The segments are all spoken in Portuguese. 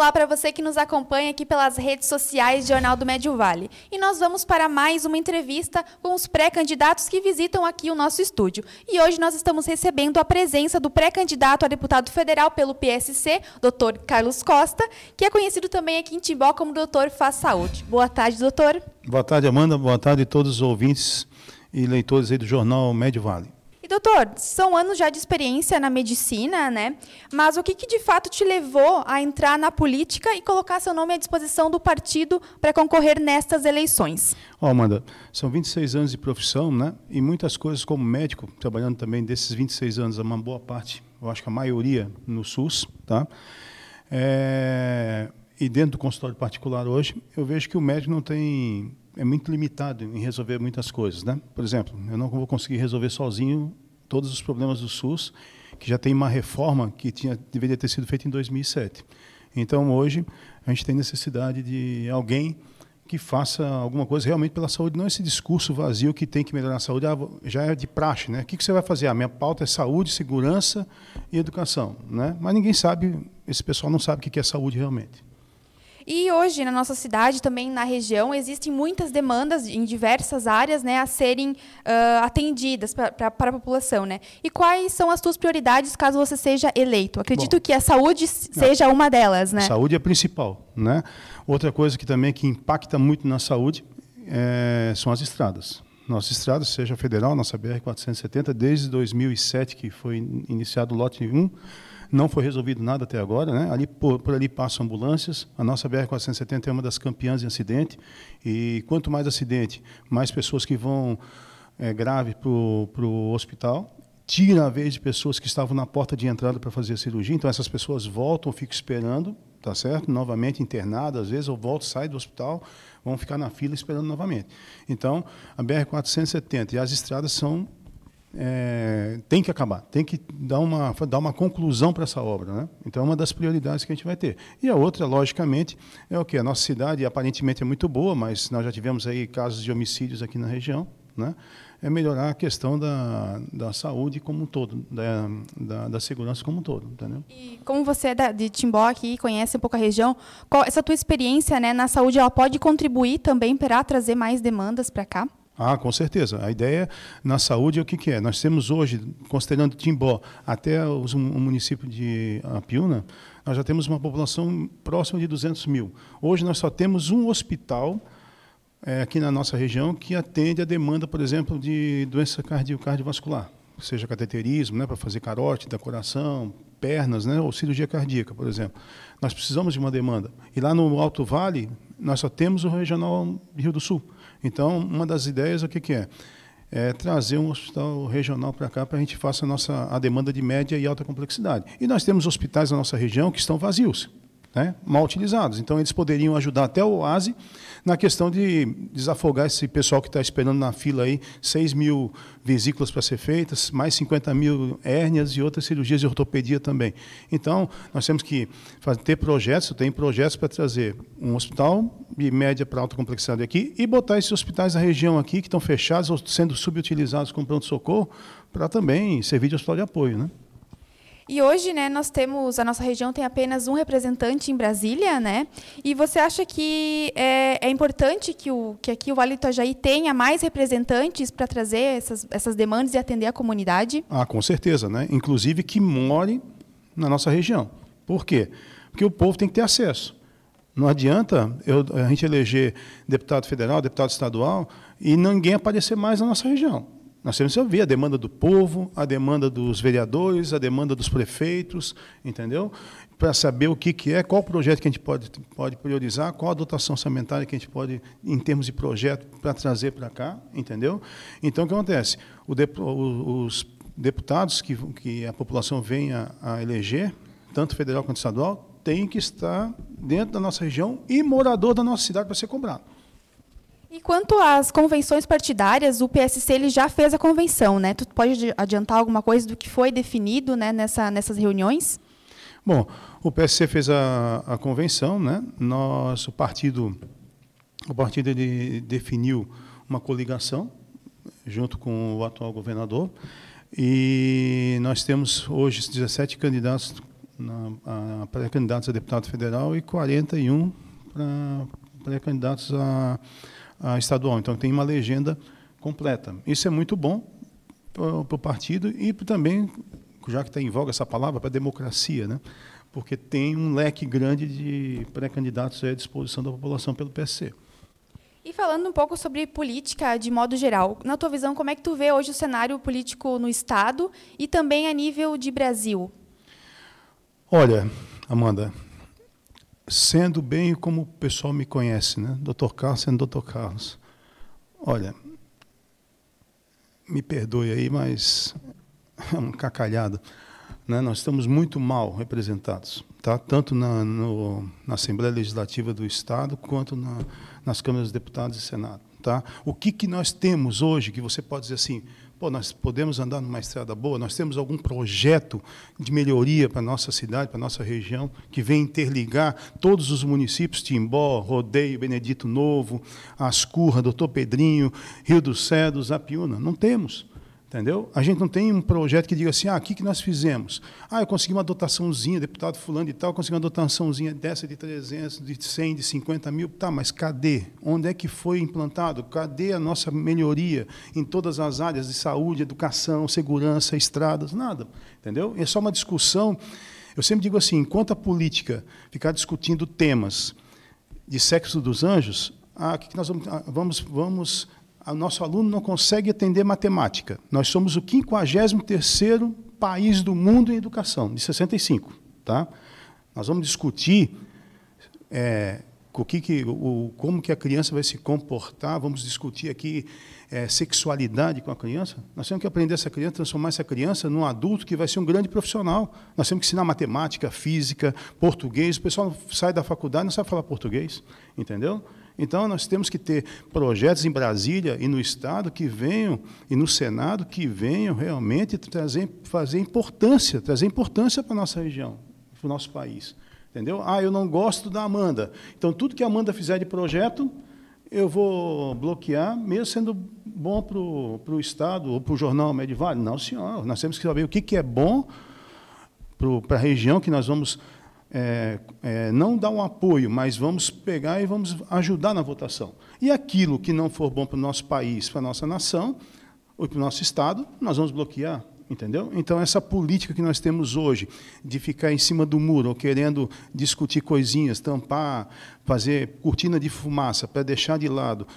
Olá para você que nos acompanha aqui pelas redes sociais do Jornal do Médio Vale. E nós vamos para mais uma entrevista com os pré-candidatos que visitam aqui o nosso estúdio. E hoje nós estamos recebendo a presença do pré-candidato a deputado federal pelo PSC, Dr. Carlos Costa, que é conhecido também aqui em Timbó como Dr. Faz Saúde. Boa tarde, doutor. Boa tarde, Amanda. Boa tarde a todos os ouvintes e leitores aí do Jornal Médio Vale doutor, são anos já de experiência na medicina, né? Mas o que, que de fato te levou a entrar na política e colocar seu nome à disposição do partido para concorrer nestas eleições? Ó, oh, Amanda, são 26 anos de profissão, né? E muitas coisas como médico, trabalhando também desses 26 anos, uma boa parte, eu acho que a maioria no SUS, tá? É, e dentro do consultório particular hoje, eu vejo que o médico não tem é muito limitado em resolver muitas coisas, né? Por exemplo, eu não vou conseguir resolver sozinho todos os problemas do SUS, que já tem uma reforma que tinha deveria ter sido feita em 2007. Então hoje a gente tem necessidade de alguém que faça alguma coisa realmente pela saúde, não esse discurso vazio que tem que melhorar a saúde, ah, já é de praxe, né? O que, que você vai fazer? A minha pauta é saúde, segurança e educação, né? Mas ninguém sabe, esse pessoal não sabe o que é saúde realmente. E hoje, na nossa cidade, também na região, existem muitas demandas em diversas áreas né, a serem uh, atendidas para a população. Né? E quais são as suas prioridades caso você seja eleito? Acredito Bom, que a saúde seja uma delas. Né? Saúde é principal. Né? Outra coisa que também que impacta muito na saúde é, são as estradas. Nossas estradas, seja federal, nossa BR-470, desde 2007, que foi iniciado o lote 1, não foi resolvido nada até agora. Né? Ali, por, por ali passam ambulâncias. A nossa BR-470 é uma das campeãs em acidente. E quanto mais acidente, mais pessoas que vão é, grave para o hospital. Tira a vez de pessoas que estavam na porta de entrada para fazer a cirurgia. Então, essas pessoas voltam, ficam esperando, tá certo? Novamente internadas, às vezes, ou voltam, saem do hospital, vão ficar na fila esperando novamente. Então, a BR-470 e as estradas são é, tem que acabar, tem que dar uma, dar uma conclusão para essa obra. Né? Então, é uma das prioridades que a gente vai ter. E a outra, logicamente, é o que? A nossa cidade aparentemente é muito boa, mas nós já tivemos aí casos de homicídios aqui na região. Né? É melhorar a questão da, da saúde como um todo, da, da, da segurança como um todo. Entendeu? E como você é de Timbó aqui, conhece um pouco a região, qual, essa tua experiência né, na saúde ela pode contribuir também para trazer mais demandas para cá? Ah, com certeza. A ideia na saúde é o que, que é. Nós temos hoje, considerando Timbó até o município de Apiúna, nós já temos uma população próxima de 200 mil. Hoje nós só temos um hospital é, aqui na nossa região que atende a demanda, por exemplo, de doença cardio cardiovascular, seja cateterismo, né, para fazer carótida, coração, pernas, né, ou cirurgia cardíaca, por exemplo. Nós precisamos de uma demanda. E lá no Alto Vale, nós só temos o Regional Rio do Sul. Então, uma das ideias, o que, que é? É trazer um hospital regional para cá para a gente faça a nossa a demanda de média e alta complexidade. E nós temos hospitais na nossa região que estão vazios né, mal utilizados. Então, eles poderiam ajudar até o OASE na questão de desafogar esse pessoal que está esperando na fila aí 6 mil vesículas para ser feitas, mais 50 mil hérnias e outras cirurgias de ortopedia também. Então, nós temos que ter projetos, tem projetos para trazer um hospital de média para alta complexidade aqui e botar esses hospitais da região aqui, que estão fechados ou sendo subutilizados com pronto-socorro, para também servir de hospital de apoio. Né? E hoje, né, nós temos, a nossa região tem apenas um representante em Brasília, né? E você acha que é, é importante que, o, que aqui o Vale do Itajaí tenha mais representantes para trazer essas, essas demandas e atender a comunidade? Ah, com certeza, né? Inclusive que more na nossa região. Por quê? Porque o povo tem que ter acesso. Não adianta eu, a gente eleger deputado federal, deputado estadual e ninguém aparecer mais na nossa região. Nós temos que ouvir a demanda do povo, a demanda dos vereadores, a demanda dos prefeitos, entendeu? Para saber o que, que é, qual projeto que a gente pode, pode priorizar, qual a dotação orçamentária que a gente pode, em termos de projeto, para trazer para cá, entendeu? Então, o que acontece? De, os deputados que, que a população vem a, a eleger, tanto federal quanto estadual, têm que estar dentro da nossa região e morador da nossa cidade para ser cobrado. E quanto às convenções partidárias, o PSC ele já fez a convenção, né? Tu pode adiantar alguma coisa do que foi definido né, nessa, nessas reuniões? Bom, o PSC fez a, a convenção, né? Nosso partido, o partido ele definiu uma coligação junto com o atual governador e nós temos hoje 17 candidatos pré-candidatos a deputado federal e 41 para pré-candidatos a, a estadual. Então, tem uma legenda completa. Isso é muito bom para o partido e também, já que está em voga essa palavra, para a democracia, né? porque tem um leque grande de pré-candidatos à disposição da população pelo PSC. E falando um pouco sobre política de modo geral, na tua visão, como é que tu vê hoje o cenário político no Estado e também a nível de Brasil? Olha, Amanda, sendo bem como o pessoal me conhece, né? Dr. Carlos sendo Dr. Carlos. Olha, me perdoe aí, mas é um cacalhado. Né? Nós estamos muito mal representados, tá? tanto na, no, na Assembleia Legislativa do Estado quanto na, nas câmaras dos deputados e Senado. Tá? O que, que nós temos hoje que você pode dizer assim, pô, nós podemos andar numa estrada boa, nós temos algum projeto de melhoria para a nossa cidade, para a nossa região, que vem interligar todos os municípios, Timbó, Rodeio, Benedito Novo, Ascurra, Doutor Pedrinho, Rio dos Cedros, Apiúna. Não temos. Entendeu? A gente não tem um projeto que diga assim, ah, o que, que nós fizemos? Ah, eu consegui uma dotaçãozinha, deputado fulano e tal, consegui uma dotaçãozinha dessa de 300, de 100, de 50 mil. Tá, mas cadê? Onde é que foi implantado? Cadê a nossa melhoria em todas as áreas de saúde, educação, segurança, estradas? Nada. Entendeu? É só uma discussão. Eu sempre digo assim, enquanto a política ficar discutindo temas de sexo dos anjos, ah, que, que nós vamos, ah, vamos, vamos o nosso aluno não consegue atender matemática. Nós somos o 53º país do mundo em educação, de 65. Tá? Nós vamos discutir é, o que, que, o, como que a criança vai se comportar, vamos discutir aqui é, sexualidade com a criança. Nós temos que aprender essa criança, transformar essa criança num adulto que vai ser um grande profissional. Nós temos que ensinar matemática, física, português. O pessoal sai da faculdade não sabe falar português, entendeu? Então, nós temos que ter projetos em Brasília e no Estado que venham, e no Senado, que venham realmente trazer, fazer importância, trazer importância para a nossa região, para o nosso país. Entendeu? Ah, eu não gosto da Amanda. Então, tudo que a Amanda fizer de projeto, eu vou bloquear, mesmo sendo bom para o Estado ou para o jornal Medivale. Não, senhor. Nós temos que saber o que, que é bom para a região que nós vamos é, é, não dar um apoio, mas vamos pegar e vamos ajudar na votação. E aquilo que não for bom para o nosso país, para a nossa nação, ou para o nosso Estado, nós vamos bloquear. Entendeu? Então, essa política que nós temos hoje, de ficar em cima do muro, ou querendo discutir coisinhas, tampar, fazer cortina de fumaça, para deixar de lado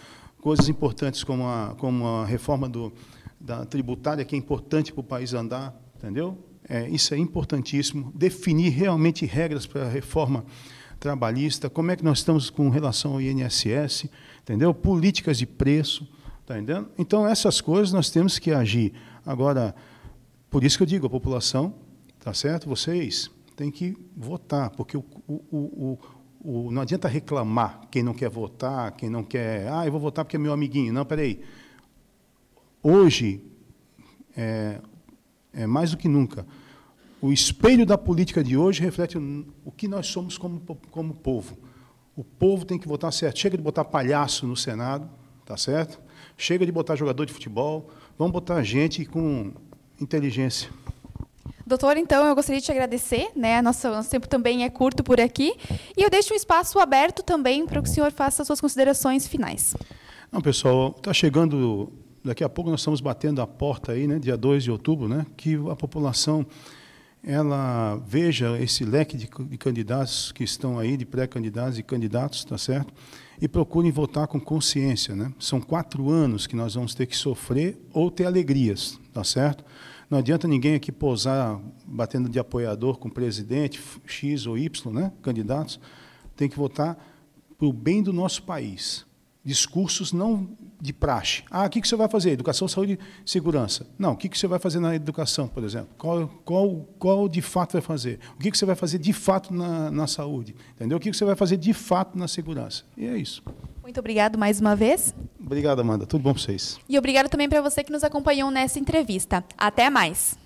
coisas importantes como a, como a reforma do, da tributária, que é importante para o país andar, entendeu? É, isso é importantíssimo. Definir realmente regras para a reforma trabalhista, como é que nós estamos com relação ao INSS, entendeu? Políticas de preço, tá entendendo? Então essas coisas nós temos que agir. Agora, por isso que eu digo, a população, tá certo? Vocês têm que votar, porque o, o, o, o, não adianta reclamar quem não quer votar, quem não quer, ah, eu vou votar porque é meu amiguinho. Não, peraí. Hoje, é, é, mais do que nunca, o espelho da política de hoje reflete o que nós somos como, como povo. O povo tem que votar certo. Chega de botar palhaço no Senado, tá certo? Chega de botar jogador de futebol. Vamos botar gente com inteligência. Doutor, então, eu gostaria de te agradecer. Né? Nosso, nosso tempo também é curto por aqui. E eu deixo um espaço aberto também para que o senhor faça as suas considerações finais. Não, pessoal, está chegando daqui a pouco nós estamos batendo a porta aí, né, dia 2 de outubro, né, que a população ela veja esse leque de, de candidatos que estão aí, de pré-candidatos e candidatos, tá certo? E procurem votar com consciência, né? São quatro anos que nós vamos ter que sofrer ou ter alegrias, tá certo? Não adianta ninguém aqui posar batendo de apoiador com presidente X ou Y, né? Candidatos. Tem que votar para o bem do nosso país discursos não de praxe. Ah, o que, você vai fazer? Educação, saúde e segurança. Não, o que, você vai fazer na educação, por exemplo? Qual, qual, qual de fato vai fazer? O que, você vai fazer de fato na, na saúde? Entendeu? O que, você vai fazer de fato na segurança? E é isso. Muito obrigado mais uma vez. Obrigado, Amanda. Tudo bom para vocês. E obrigado também para você que nos acompanhou nessa entrevista. Até mais.